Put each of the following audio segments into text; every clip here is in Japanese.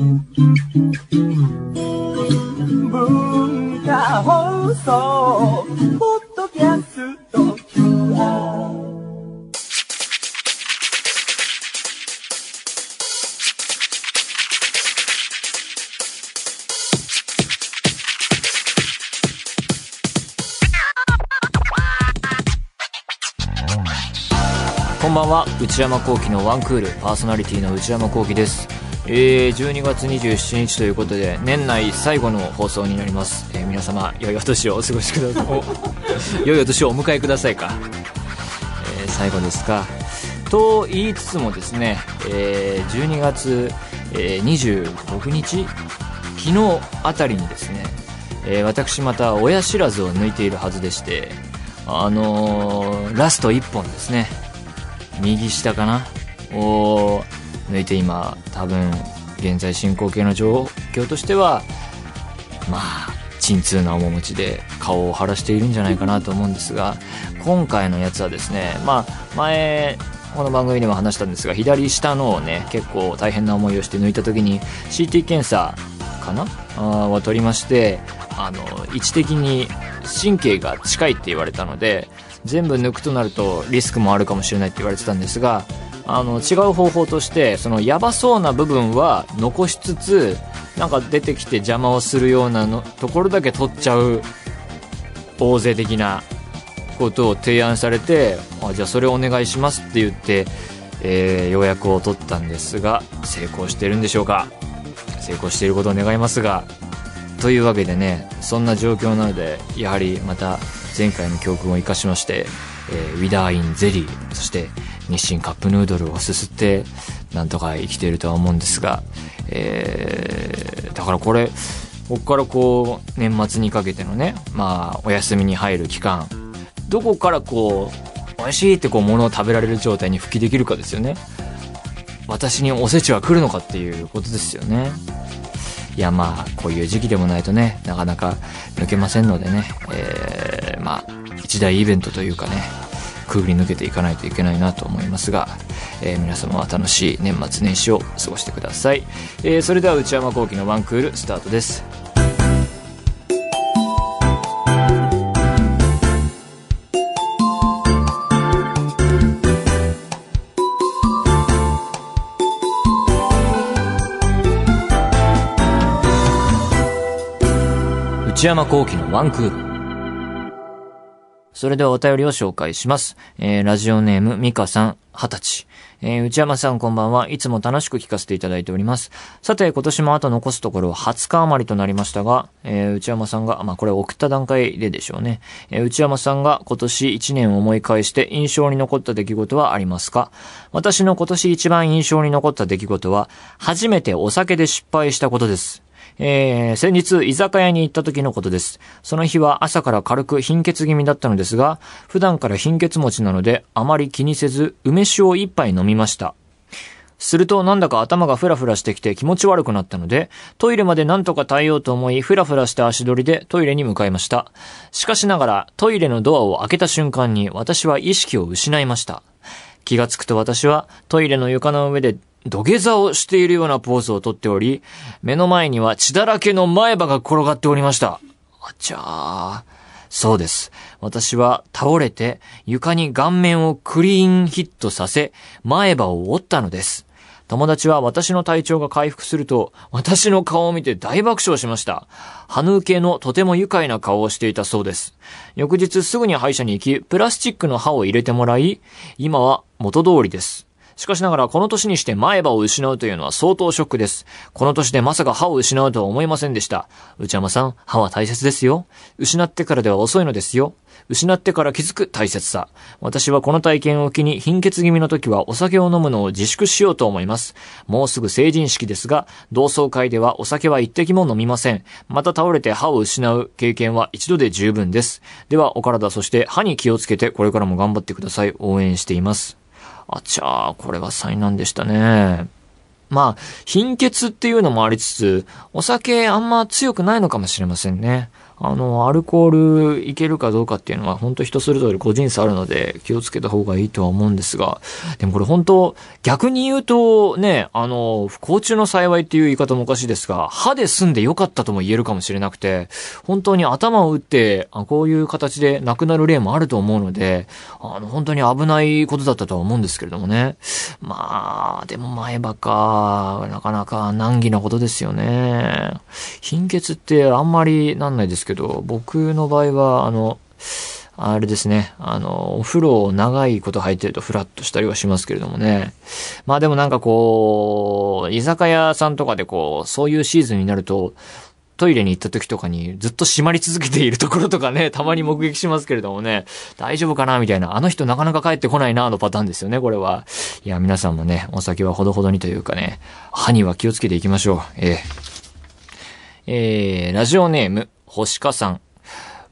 文化放送ポッドキャスト QR こんばんは。内山聖輝のワンクール。パーソナリティの内山聖輝です。えー、12月27日ということで年内最後の放送になります、えー皆様良いお年をお過ごしください。お。良いお年をお迎えくださいか、えー最後ですか。と言いつつもですね、えー12月、えー26日昨日あたりにですね、えー私また親知らずを抜いているはずでしてあのーラスト1本ですね。右下かな。を抜いて今多分現在進行形の状況としてはまあ鎮痛な面持ちで顔を腫らしているんじゃないかなと思うんですが今回のやつはですねまあ前この番組でも話したんですが左下のをね結構大変な思いをして抜いた時に CT 検査かな？は取りましてあの位置的に神経が近いって言われたので全部抜くとなるとリスクもあるかもしれないって言われてたんですがあの違う方法としてそのヤバそうな部分は残しつつなんか出てきて邪魔をするようなのところだけ取っちゃう大勢的なことを提案されてあじゃあそれをお願いしますって言って、えー予約を取ったんですが成功してるんでしょうか？成功していることを願いますが。というわけでねそんな状況なのでやはりまた前回の教訓を生かしまして、えーウィダーインゼリーそして日清カップヌードルをすすってなんとか生きているとは思うんですが、えーだからこれここからこう年末にかけてのねまあお休みに入る期間どこからこう美味しいってこう物を食べられる状態に復帰できるかですよね。私におせちは来るのかっていうことですよね。いやまあこういう時期でもないとねなかなか抜けませんのでね、えーまあ一大イベントというかね。くぐり抜けていかないといけないなと思いますが、えー皆様は楽しい年末年始を過ごしてください、えーそれでは内山昂輝のワンクールスタートです。内山聖輝のワンクール。それではお便りを紹介します。えー、ラジオネーム、ミカさん、二十歳。えー、内山さんこんばんは。いつも楽しく聞かせていただいております。さて、今年もあと残すところ20日余りとなりましたが、えー、内山さんが、まあ、これ送った段階ででしょうね。えー、内山さんが今年1年を思い返して印象に残った出来事はありますか？私の今年一番印象に残った出来事は、初めてお酒で失敗したことです。えー、先日居酒屋に行った時のことです。その日は朝から軽く貧血気味だったのですが、普段から貧血持ちなのであまり気にせず梅酒を一杯飲みました。するとなんだか頭がフラフラしてきて気持ち悪くなったので、トイレまでなんとか耐えようと思い、フラフラした足取りでトイレに向かいました。しかしながら、トイレのドアを開けた瞬間に私は意識を失いました。気がつくと私はトイレの床の上で土下座をしているようなポーズをとっており、目の前には血だらけの前歯が転がっておりました。あちゃー。そうです。私は倒れて床に顔面をクリーンヒットさせ、前歯を折ったのです。友達は私の体調が回復すると、私の顔を見て大爆笑しました。歯抜けのとても愉快な顔をしていたそうです。翌日すぐに歯医者に行き、プラスチックの歯を入れてもらい、今は元通りです。しかしながらこの年にして前歯を失うというのは相当ショックです。この年でまさか歯を失うとは思いませんでした。内山さん、歯は大切ですよ。失ってからでは遅いのですよ。失ってから気づく大切さ。私はこの体験を機に貧血気味の時はお酒を飲むのを自粛しようと思います。もうすぐ成人式ですが、同窓会ではお酒は一滴も飲みません。また倒れて歯を失う経験は一度で十分です。ではお体そして歯に気をつけてこれからも頑張ってください。応援しています。あちゃー、これは災難でしたね。まあ、貧血っていうのもありつつ、お酒あんま強くないのかもしれませんね。あの、アルコールいけるかどうかっていうのは本当人それぞれ個人差あるので気をつけた方がいいとは思うんですが、でもこれ本当逆に言うとね、あの、不幸中の幸いっていう言い方もおかしいですが、歯で済んでよかったとも言えるかもしれなくて、本当に頭を打って、あこういう形で亡くなる例もあると思うので、あの、本当に危ないことだったとは思うんですけれどもね。まあ、でも前歯か、なかなか難儀なことですよね。貧血ってあんまりなんないですけど、僕の場合は、あの、あれですね。あの、お風呂を長いこと入ってるとフラッとしたりはしますけれどもね。まあでもなんかこう、居酒屋さんとかでこう、そういうシーズンになると、トイレに行った時とかにずっと閉まり続けているところとかね、たまに目撃しますけれどもね、大丈夫かなみたいな、あの人なかなか帰ってこないなのパターンですよね、これは。いや、皆さんもね、お酒はほどほどにというかね、歯には気をつけていきましょう。えー、えー、ラジオネーム、星香さん。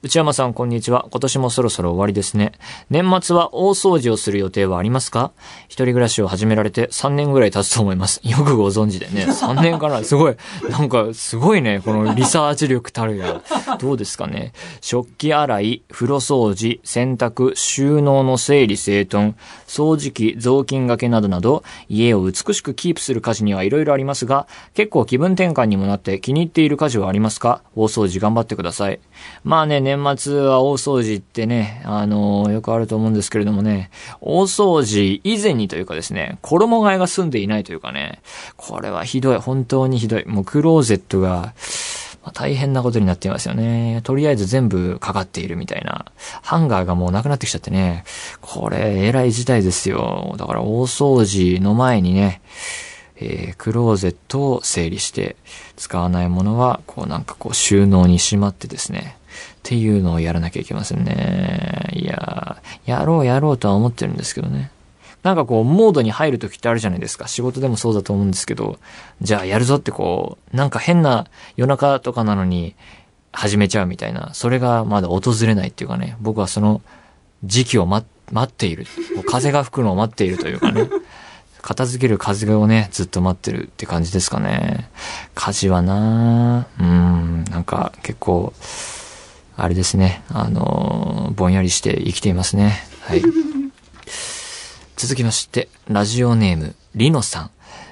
内山さん、こんにちは。今年もそろそろ終わりですね。年末は大掃除をする予定はありますか？一人暮らしを始められて3年ぐらい経つと思います。よくご存知でね。3年からすごい、なんかすごいね、このリサーチ力たるや。どうですかね。食器洗い、風呂掃除、洗濯、収納の整理整頓、掃除機、雑巾掛けなどなど、家を美しくキープする家事にはいろいろありますが、結構気分転換にもなって気に入っている家事はありますか？大掃除頑張ってください。まあね、年末は大掃除ってね、あのー、よくあると思うんですけれどもね、大掃除以前にというかですね、衣替えが済んでいないというかね、これはひどい、本当にひどい。もうクローゼットが、まあ、大変なことになっていますよね。とりあえず全部かかっているみたいな。ハンガーがもうなくなってきちゃってね。これ、偉い事態ですよ。だから大掃除の前にね、えー、クローゼットを整理して、使わないものは、こうなんかこう収納にしまってですね、っていうのをやらなきゃいけませんね。いややろうやろうとは思ってるんですけどね。なんかこう、モードに入るときってあるじゃないですか。仕事でもそうだと思うんですけど、じゃあやるぞってこう、なんか変な夜中とかなのに始めちゃうみたいな、それがまだ訪れないっていうかね、僕はその時期を待っている。風が吹くのを待っているというかね。片付ける風をね、ずっと待ってるって感じですかね。家事はなうん、なんか結構、あれですね、あのー、ぼんやりして生きていますね。はい。続きまして、ラジオネーム、リノさん。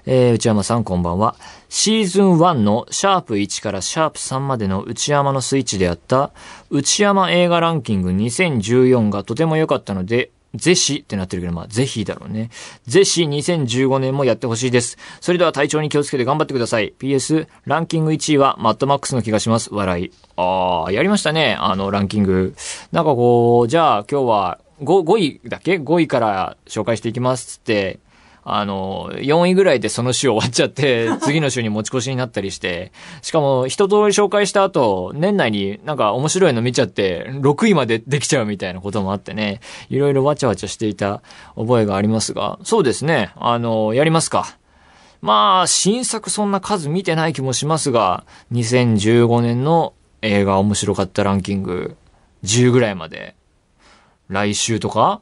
えー、内山さんこんばんは。シーズン1のシャープ1からシャープ3までの内山のスイッチであった内山映画ランキング2014がとても良かったので、ぜひってなってるけど、まあ、ぜひだろうね。ぜひ2015年もやってほしいです。それでは体調に気をつけて頑張ってください。PS、ランキング1位はマッドマックスの気がします。笑い。あー、やりましたね。あの、ランキング。なんかこう、じゃあ今日は5、5位だっけ ?5 位から紹介していきますって、あの、4位ぐらいでその週終わっちゃって、次の週に持ち越しになったりして、しかも一通り紹介した後、年内になんか面白いの見ちゃって、6位までできちゃうみたいなこともあってね、いろいろわちゃわちゃしていた覚えがありますが、そうですね、あの、やりますか。まあ、新作そんな数見てない気もしますが、2015年の映画面白かったランキング、10ぐらいまで、来週とか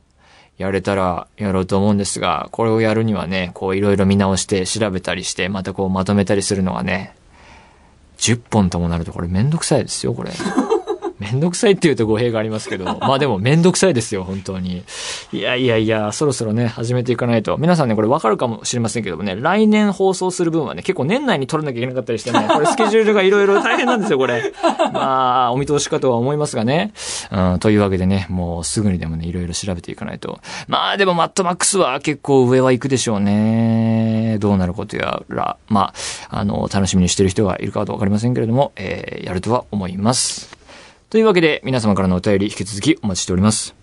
やれたらやろうと思うんですが、これをやるにはね、こういろいろ見直して調べたりして、またこうまとめたりするのがね、10本ともなるとこれめんどくさいですよ、これ。めんどくさいって言うと語弊がありますけど、まあでもめんどくさいですよ、本当に。いやいやいや、そろそろね、始めていかないと。皆さんね、これわかるかもしれませんけどもね、来年放送する分はね、結構年内に撮らなきゃいけなかったりしてね、これスケジュールがいろいろ大変なんですよ、これ。まあ、お見通しかとは思いますがね。うん、というわけでね、もうすぐにでもね、いろいろ調べていかないと。まあでもマットマックスは結構上は行くでしょうね。どうなることやら、まあ、あの、楽しみにしてる人がいるかはわかりませんけれども、えー、やるとは思います。というわけで、皆様からのお便り引き続きお待ちしております。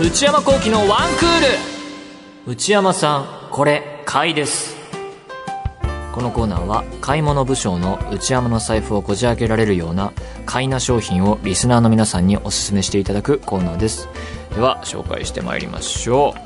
内山幸喜のワンクール内山さん、これ、買いです。このコーナーは買い物部将の内山の財布をこじ開けられるような買いな商品をリスナーの皆さんにお勧めしていただくコーナーです。では、紹介してまいりましょう。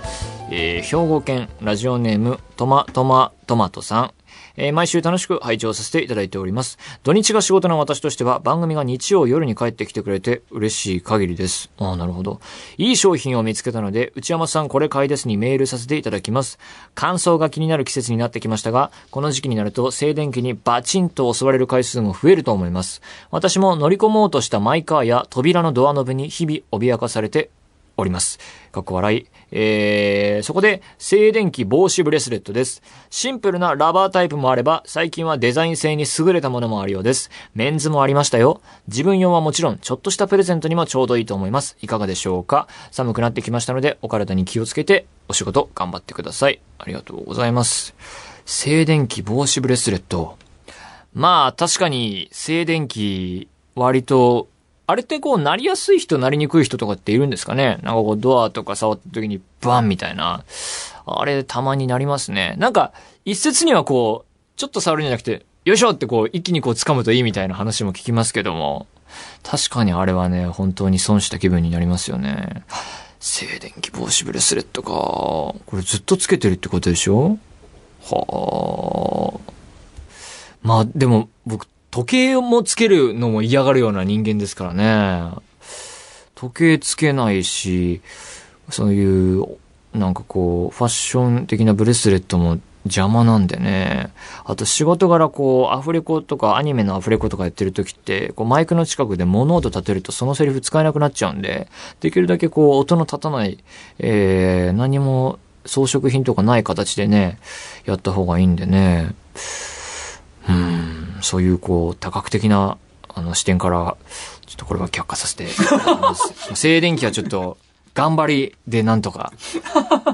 えー、兵庫県ラジオネームトマトマトマトさん。えー毎週楽しく拝聴させていただいております。土日が仕事の私としては番組が日曜夜に帰ってきてくれて嬉しい限りです。ああ、なるほど。いい商品を見つけたので、内山さんこれ買いですにメールさせていただきます。乾燥が気になる季節になってきましたが、この時期になると静電気にバチンと襲われる回数も増えると思います。私も乗り込もうとしたマイカーや扉のドアノブに日々脅かされております。かっこ笑い。えー、そこで、静電気防止ブレスレットです。シンプルなラバータイプもあれば、最近はデザイン性に優れたものもあるようです。メンズもありましたよ。自分用はもちろん、ちょっとしたプレゼントにもちょうどいいと思います。いかがでしょうか？寒くなってきましたので、お体に気をつけて、お仕事頑張ってください。ありがとうございます。静電気防止ブレスレット。まあ、確かに、静電気、割と、あれってこう、なりやすい人、なりにくい人とかっているんですかね？なんかこう、ドアとか触った時に、バンみたいな。あれ、たまになりますね。なんか、一説にはこう、ちょっと触るんじゃなくて、よいしょってこう、一気にこう、掴むといいみたいな話も聞きますけども、確かにあれはね、本当に損した気分になりますよね。静電気防止ブレスレットか。これずっとつけてるってことでしょ？はあ。まあ、でも、僕、時計もつけるのも嫌がるような人間ですからね。時計つけないし、そういう、なんかこう、ファッション的なブレスレットも邪魔なんでね。あと仕事柄こう、アフレコとかアニメのアフレコとかやってる時って、こうマイクの近くで物音立てるとそのセリフ使えなくなっちゃうんで、できるだけこう、音の立たない、えー、何も装飾品とかない形でね、やった方がいいんでね。うん、そういうこう、多角的な、あの視点から、ちょっとこれは却下させて。静電気はちょっと、頑張りでなんとか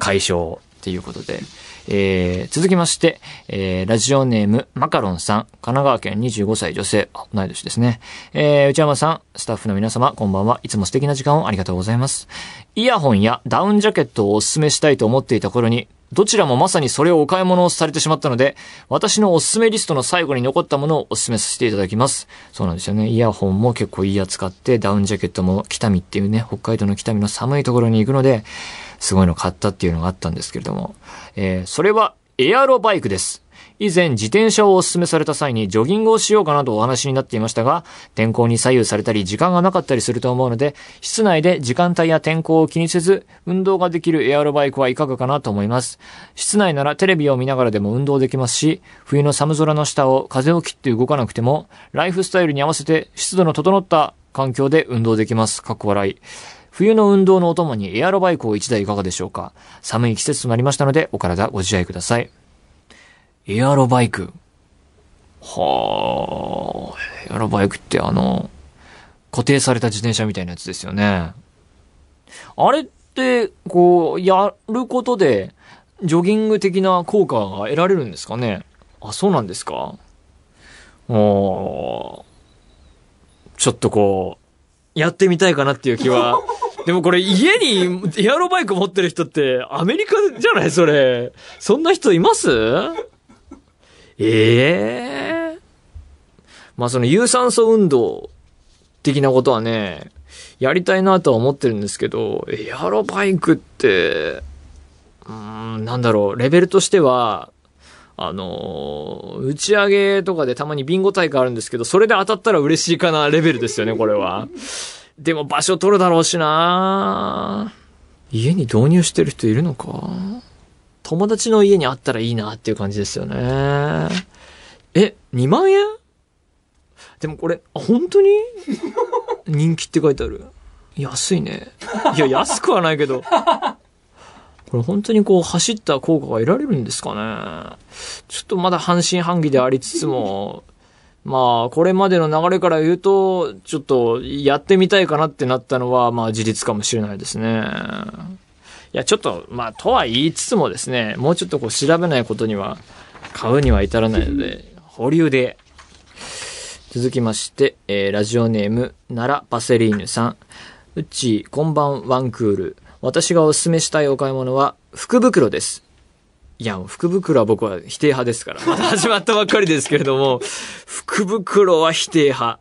解消っていうことで。えー、続きまして、えー、ラジオネーム、マカロンさん、神奈川県25歳女性、あ同い年ですね。えー、内山さん、スタッフの皆様、こんばんは。いつも素敵な時間をありがとうございます。イヤホンやダウンジャケットをお勧めしたいと思っていた頃に、どちらもまさにそれをお買い物をされてしまったので、私のおすすめリストの最後に残ったものをおすすめさせていただきます。そうなんですよね。イヤホンも結構いいやつ買って、ダウンジャケットも北見っていうね、北海道の北見の寒いところに行くので、すごいの買ったっていうのがあったんですけれども、えーそれはエアロバイクです。以前自転車をお勧めされた際にジョギングをしようかなとお話になっていましたが、天候に左右されたり時間がなかったりすると思うので、室内で時間帯や天候を気にせず、運動ができるエアロバイクはいかがかなと思います。室内ならテレビを見ながらでも運動できますし、冬の寒空の下を風を切って動かなくても、ライフスタイルに合わせて湿度の整った環境で運動できます。かっこ笑い。冬の運動のお供にエアロバイクを1台いかがでしょうか寒い季節となりましたので、お体ご自愛ください。エアロバイク。はあ、エアロバイクってあの、固定された自転車みたいなやつですよね。あれって、こう、やることで、ジョギング的な効果が得られるんですかね？あ、そうなんですか？おちょっとこう、やってみたいかなっていう気は。でもこれ家にエアロバイク持ってる人ってアメリカじゃない？それ。そんな人います？ええまあその有酸素運動的なことはね、やりたいなとは思ってるんですけど、エアロバイクって、うん、なんだろう、レベルとしては、あのー打ち上げとかでたまにビンゴ大会あるんですけど、それで当たったら嬉しいかなレベルですよね、これは。でも場所取るだろうしな。家に導入してる人いるのか？友達の家にあったらいいなっていう感じですよね。え、2万円？でもこれ、あ、本当に？人気って書いてある。安いね。いや、安くはないけど。これ本当にこう走った効果が得られるんですかね。ちょっとまだ半信半疑でありつつも、まあ、これまでの流れから言うと、ちょっとやってみたいかなってなったのは、まあ事実かもしれないですね。いや、ちょっと、まあ、とは言いつつもですね、もうちょっとこう調べないことには、買うには至らないので、保留で。続きまして、えーラジオネーム、奈良パセリーヌさん。うっちー、こんばんワンクール。私がおすすめしたいお買い物は、福袋です。いや、福袋は僕は否定派ですから。まだ始まったばっかりですけれども、福袋は否定派。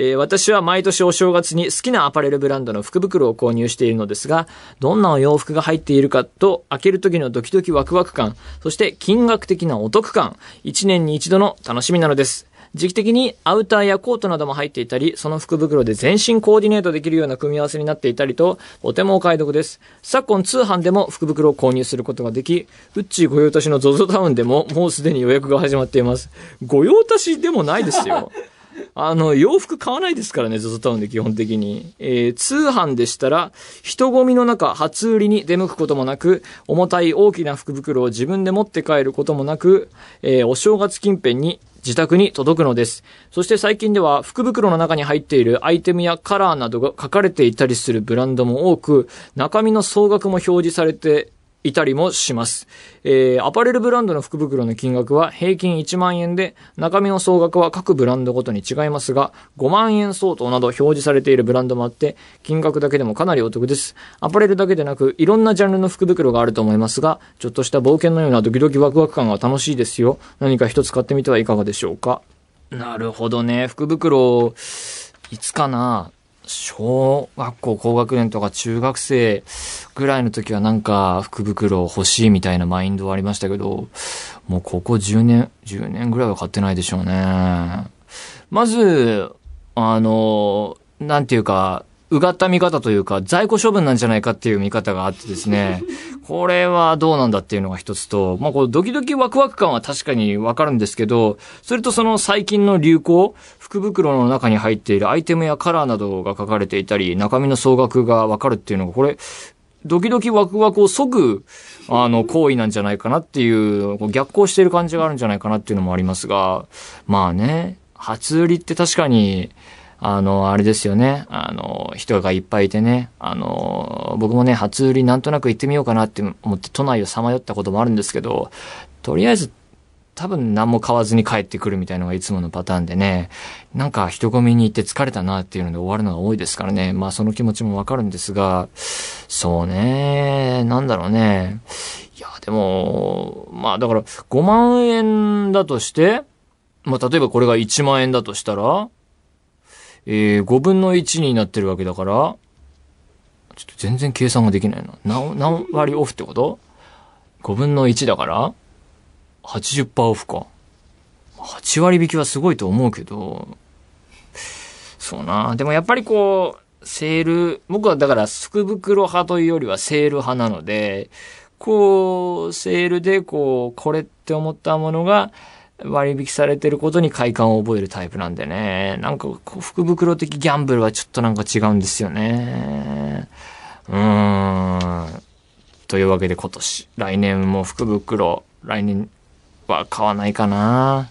えー私は毎年お正月に好きなアパレルブランドの福袋を購入しているのですが、どんなお洋服が入っているかと、開ける時のドキドキワクワク感、そして金額的なお得感、一年に一度の楽しみなのです。時期的にアウターやコートなども入っていたり、その福袋で全身コーディネートできるような組み合わせになっていたりと、とてもお買い得です。昨今通販でも福袋を購入することができ、ウッチー御用達の ZOZO タウンでももうすでに予約が始まっています。御用達でもないですよ。あの、洋服買わないですからね、ZOZO タウンで基本的に。えー通販でしたら、人混みの中、初売りに出向くこともなく、重たい大きな福袋を自分で持って帰ることもなく、えーお正月近辺に自宅に届くのです。そして最近では福袋の中に入っているアイテムやカラーなどが書かれていたりするブランドも多く、中身の総額も表示されていたりもします。えーアパレルブランドの福袋の金額は平均1万円で、中身の総額は各ブランドごとに違いますが、5万円相当など表示されているブランドもあって、金額だけでもかなりお得です。アパレルだけでなく、いろんなジャンルの福袋があると思いますが、ちょっとした冒険のようなドキドキワクワク感が楽しいですよ。何か一つ買ってみてはいかがでしょうか。なるほどね。福袋、いつかな小学校高学年とか中学生ぐらいの時はなんか福袋欲しいみたいなマインドはありましたけど、もうここ10年、10年ぐらいは買ってないでしょうね。まず、あの、なんていうか、うがった見方というか、在庫処分なんじゃないかっていう見方があってですね、これはどうなんだっていうのが一つと、まあこうドキドキワクワク感は確かにわかるんですけど、それとその最近の流行、福袋の中に入っているアイテムやカラーなどが書かれていたり、中身の総額がわかるっていうのが、これ、ドキドキワクワクを即ぐ、あの、行為なんじゃないかなっていう逆行している感じがあるんじゃないかなっていうのもありますが、まあね、初売りって確かに、あの、あれですよね。あの、人がいっぱいいてね。あの、僕もね、初売りなんとなく行ってみようかなって思って都内をさまよったこともあるんですけど、とりあえず多分何も買わずに帰ってくるみたいのがいつものパターンでね、なんか人混みに行って疲れたなっていうので終わるのが多いですからね。まあその気持ちもわかるんですが、そうね、なんだろうね。いや、でも、まあだから5万円だとして、まあ例えばこれが1万円だとしたら、えー、5分の1になってるわけだから、ちょっと全然計算ができないな。何、何割オフってこと ?5 分の1だから、80%オフか。8割引きはすごいと思うけど、そうな。でもやっぱりこう、セール、僕はだから福袋派というよりはセール派なので、こう、セールでこう、これって思ったものが割引されてることに快感を覚えるタイプなんでね。なんか、福袋的ギャンブルはちょっとなんか違うんですよね。うーん。というわけで今年、来年も福袋、来年は買わないかな。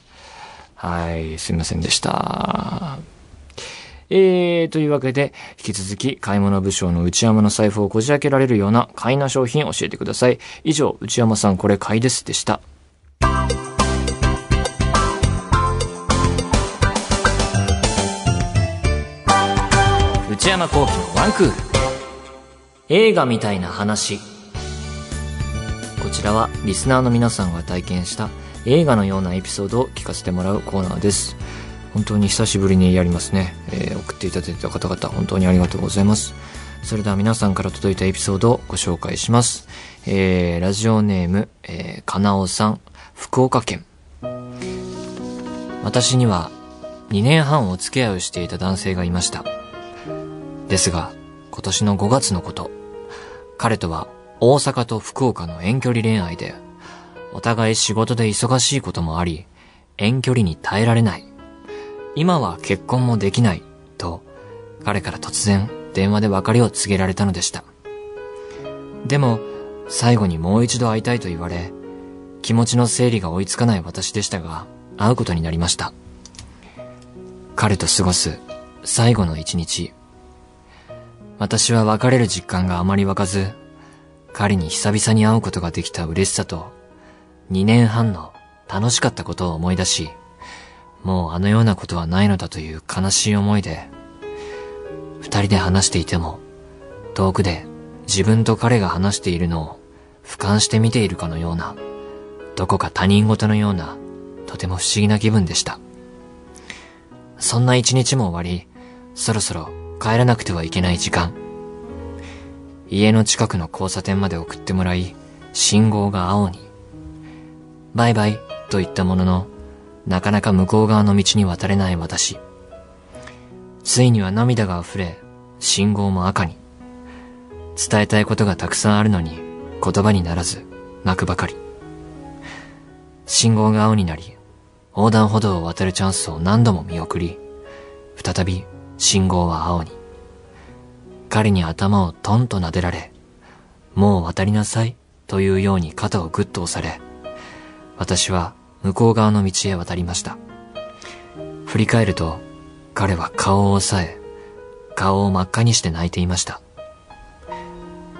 はい、すいませんでした。えー、というわけで、引き続き、買い物部長の内山の財布をこじ開けられるような買いな商品を教えてください。以上、内山さんこれ買いですでした。内山幸喜のワンクール。映画みたいな話。こちらはリスナーの皆さんが体験した映画のようなエピソードを聞かせてもらうコーナーです。本当に久しぶりにやりますね。えー送っていただいた方々本当にありがとうございます。それでは皆さんから届いたエピソードをご紹介します。えー、ラジオネーム、えー、かなおさん、福岡県。私には2年半お付き合いをしていた男性がいました。ですが、今年の5月のこと、彼とは大阪と福岡の遠距離恋愛で、お互い仕事で忙しいこともあり、遠距離に耐えられない。今は結婚もできない、と、彼から突然電話で別れを告げられたのでした。でも、最後にもう一度会いたいと言われ、気持ちの整理が追いつかない私でしたが、会うことになりました。彼と過ごす最後の一日。私は別れる実感があまり湧かず、彼に久々に会うことができた嬉しさと、2年半の楽しかったことを思い出し、もうあのようなことはないのだという悲しい思いで、二人で話していても、遠くで自分と彼が話しているのを俯瞰して見ているかのような、どこか他人事のような、とても不思議な気分でした。そんな一日も終わり、そろそろ帰らなくてはいけない時間。家の近くの交差点まで送ってもらい、信号が青に。バイバイと言ったものの、なかなか向こう側の道に渡れない私。ついには涙が溢れ、信号も赤に。伝えたいことがたくさんあるのに、言葉にならず、泣くばかり。信号が青になり、横断歩道を渡るチャンスを何度も見送り、再び信号は青に。彼に頭をトンと撫でられ、もう渡りなさいというように肩をぐっと押され、私は向こう側の道へ渡りました。振り返ると、彼は顔を押さえ、顔を真っ赤にして泣いていました。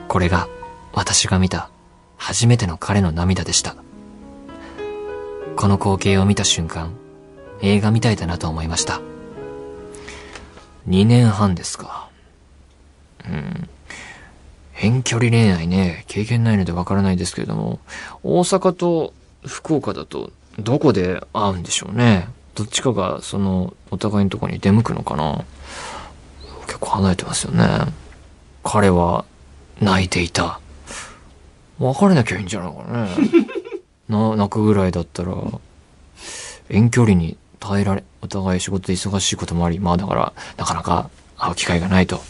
これが私が見た初めての彼の涙でした。この光景を見た瞬間、映画みたいだなと思いました。2年半ですか。うん。遠距離恋愛ね、経験ないのでわからないですけれども、大阪と福岡だとどこで会うんでしょうね。どっちかがそのお互いのとこに出向くのかな。結構離れてますよね。彼は泣いていた。別れなきゃいいんじゃないかね。な、泣くぐらいだったら、遠距離に耐えられ、お互い仕事で忙しいこともあり、まあだから、なかなか会う機会がないと。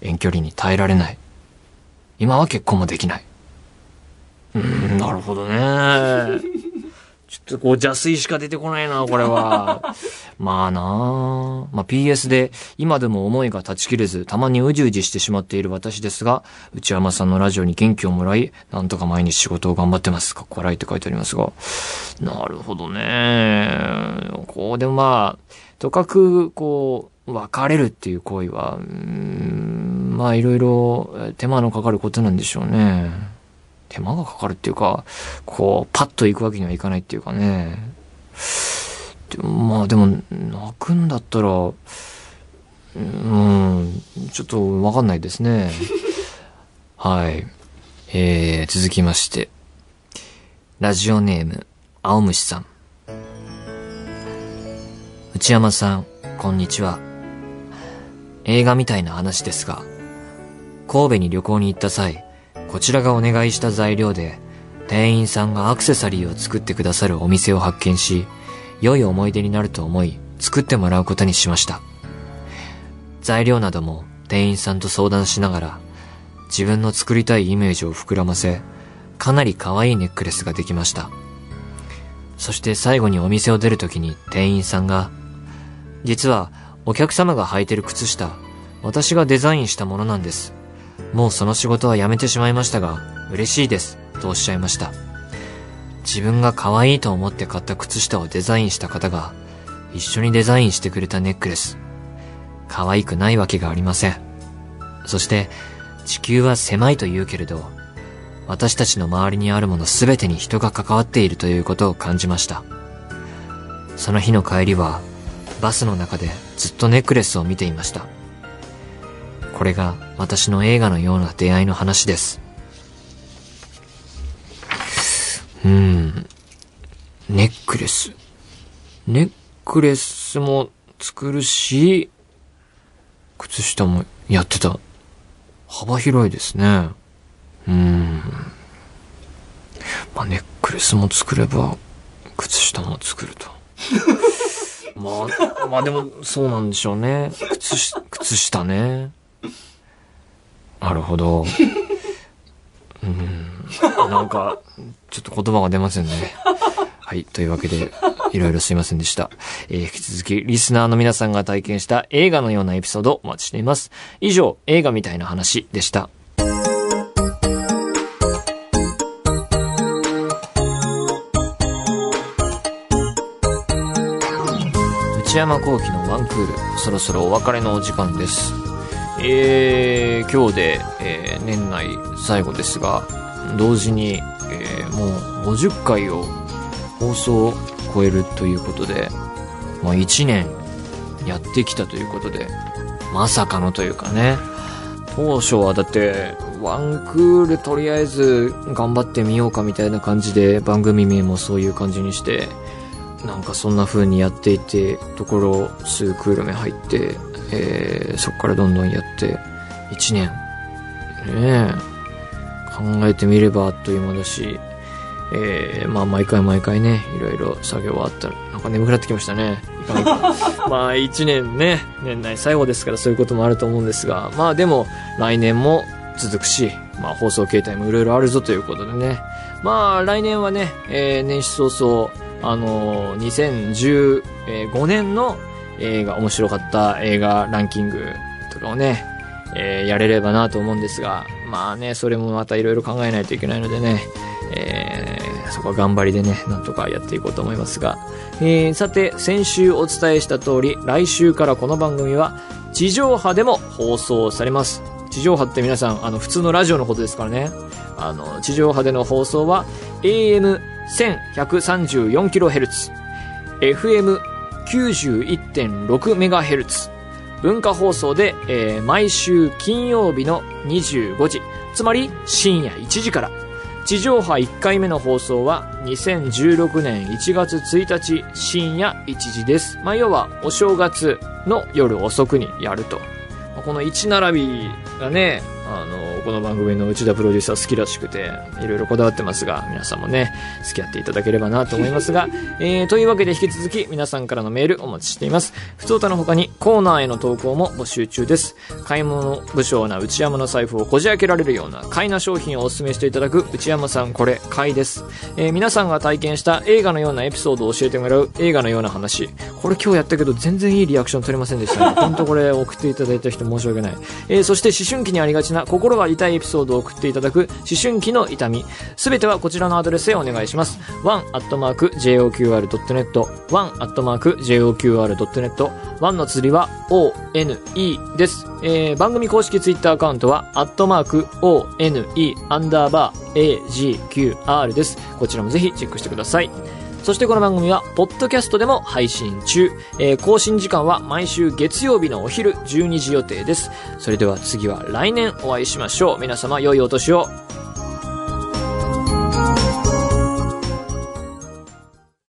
遠距離に耐えられない。今は結婚もできない。うーん、なるほどね。ちょっとこう邪推しか出てこないな、これは。まあなあ。まあ PS で今でも思いが断ち切れず、たまにうじうじしてしまっている私ですが、内山さんのラジオに元気をもらい、なんとか毎日仕事を頑張ってます。かっこ笑いって書いてありますが。なるほどね。こうでもまあ、とかく、こう、別れるっていう行為は、うん、まあいろいろ手間のかかることなんでしょうね。手間がかかるっていうか、こう、パッと行くわけにはいかないっていうかね。でまあでも、泣くんだったら、うん、ちょっとわかんないですね。はい。えー、続きまして。ラジオネーム、青虫さん。内山さん、こんにちは。映画みたいな話ですが、神戸に旅行に行った際、こちらがお願いした材料で、店員さんがアクセサリーを作ってくださるお店を発見し、良い思い出になると思い、作ってもらうことにしました。材料なども店員さんと相談しながら、自分の作りたいイメージを膨らませ、かなり可愛いネックレスができました。そして最後にお店を出るときに店員さんが、実はお客様が履いてる靴下、私がデザインしたものなんです。もうその仕事は辞めてしまいましたが、嬉しいです、とおっしゃいました。自分が可愛いと思って買った靴下をデザインした方が、一緒にデザインしてくれたネックレス。可愛くないわけがありません。そして、地球は狭いと言うけれど、私たちの周りにあるものすべてに人が関わっているということを感じました。その日の帰りは、バスの中でずっとネックレスを見ていました。これが私の映画のような出会いの話です。うん。ネックレス。ネックレスも作るし、靴下もやってた。幅広いですね。うん。まあ、ネックレスも作れば、靴下も作ると。まあ、まあでも、そうなんでしょうね。靴下、靴下ね。なるほど。うん。なんか、ちょっと言葉が出ませんね。はい。というわけで、いろいろすいませんでした。えー、引き続き、リスナーの皆さんが体験した映画のようなエピソードお待ちしています。以上、映画みたいな話でした。内山幸輝のワンクール、そろそろお別れのお時間です。えー、今日で、えー、年内最後ですが、同時に、えー、もう50回を放送を超えるということで、まあ1年やってきたということで、まさかのというかね、当初はだって、ワンクールとりあえず頑張ってみようかみたいな感じで番組名もそういう感じにして、なんかそんな風にやっていて、ところすぐクール目入って、えー、そこからどんどんやって、1年。ね、考えてみればあっという間だし、えー、まあ毎回毎回ね、いろいろ作業はあったら、なんか眠くなってきましたね。まあ1年ね、年内最後ですからそういうこともあると思うんですが、まあでも来年も続くし、まあ放送形態もいろいろあるぞということでね。まあ来年はね、えー、年始早々、あのー、2015年の映画、面白かった映画ランキングとかをね、えーやれればなと思うんですが、まあね、それもまたいろいろ考えないといけないのでね、えーそこは頑張りでね、なんとかやっていこうと思いますが、えーさて、先週お伝えした通り、来週からこの番組は地上波でも放送されます。地上波って皆さん、あの、普通のラジオのことですからね。あの、地上波での放送は AM1134kHz、91.6MHz、文化放送で、えー毎週金曜日の25時、つまり深夜1時から、地上波1回目の放送は2016年1月1日深夜1時です。まあ、要はお正月の夜遅くにやると。この1並びがね、あの、この番組の内田プロデューサー好きらしくて、いろいろこだわってますが、皆さんもね、付き合っていただければなと思いますが、えー、というわけで引き続き皆さんからのメールお待ちしています。ふつおたの他にコーナーへの投稿も募集中です。買い物不詳な内山の財布をこじ開けられるような買いな商品をお勧めしていただく内山さんこれ買いです。えー皆さんが体験した映画のようなエピソードを教えてもらう映画のような話。これ今日やったけど全然いいリアクション取れませんでしたね。本当これ送っていただいた人申し訳ない。えーそして思春期にありがちな心が痛いエピソードを送っていただく思春期の痛み。すべてはこちらのアドレスへお願いします。one.joqr.net one.joqr.net one の釣りは one です。えー番組公式ツイッターアカウントは、アットマーク one アンダーバー agqr です。こちらもぜひチェックしてください。そしてこの番組は、ポッドキャストでも配信中。えー更新時間は毎週月曜日のお昼12時予定です。それでは次は来年お会いしましょう。皆様良いお年を。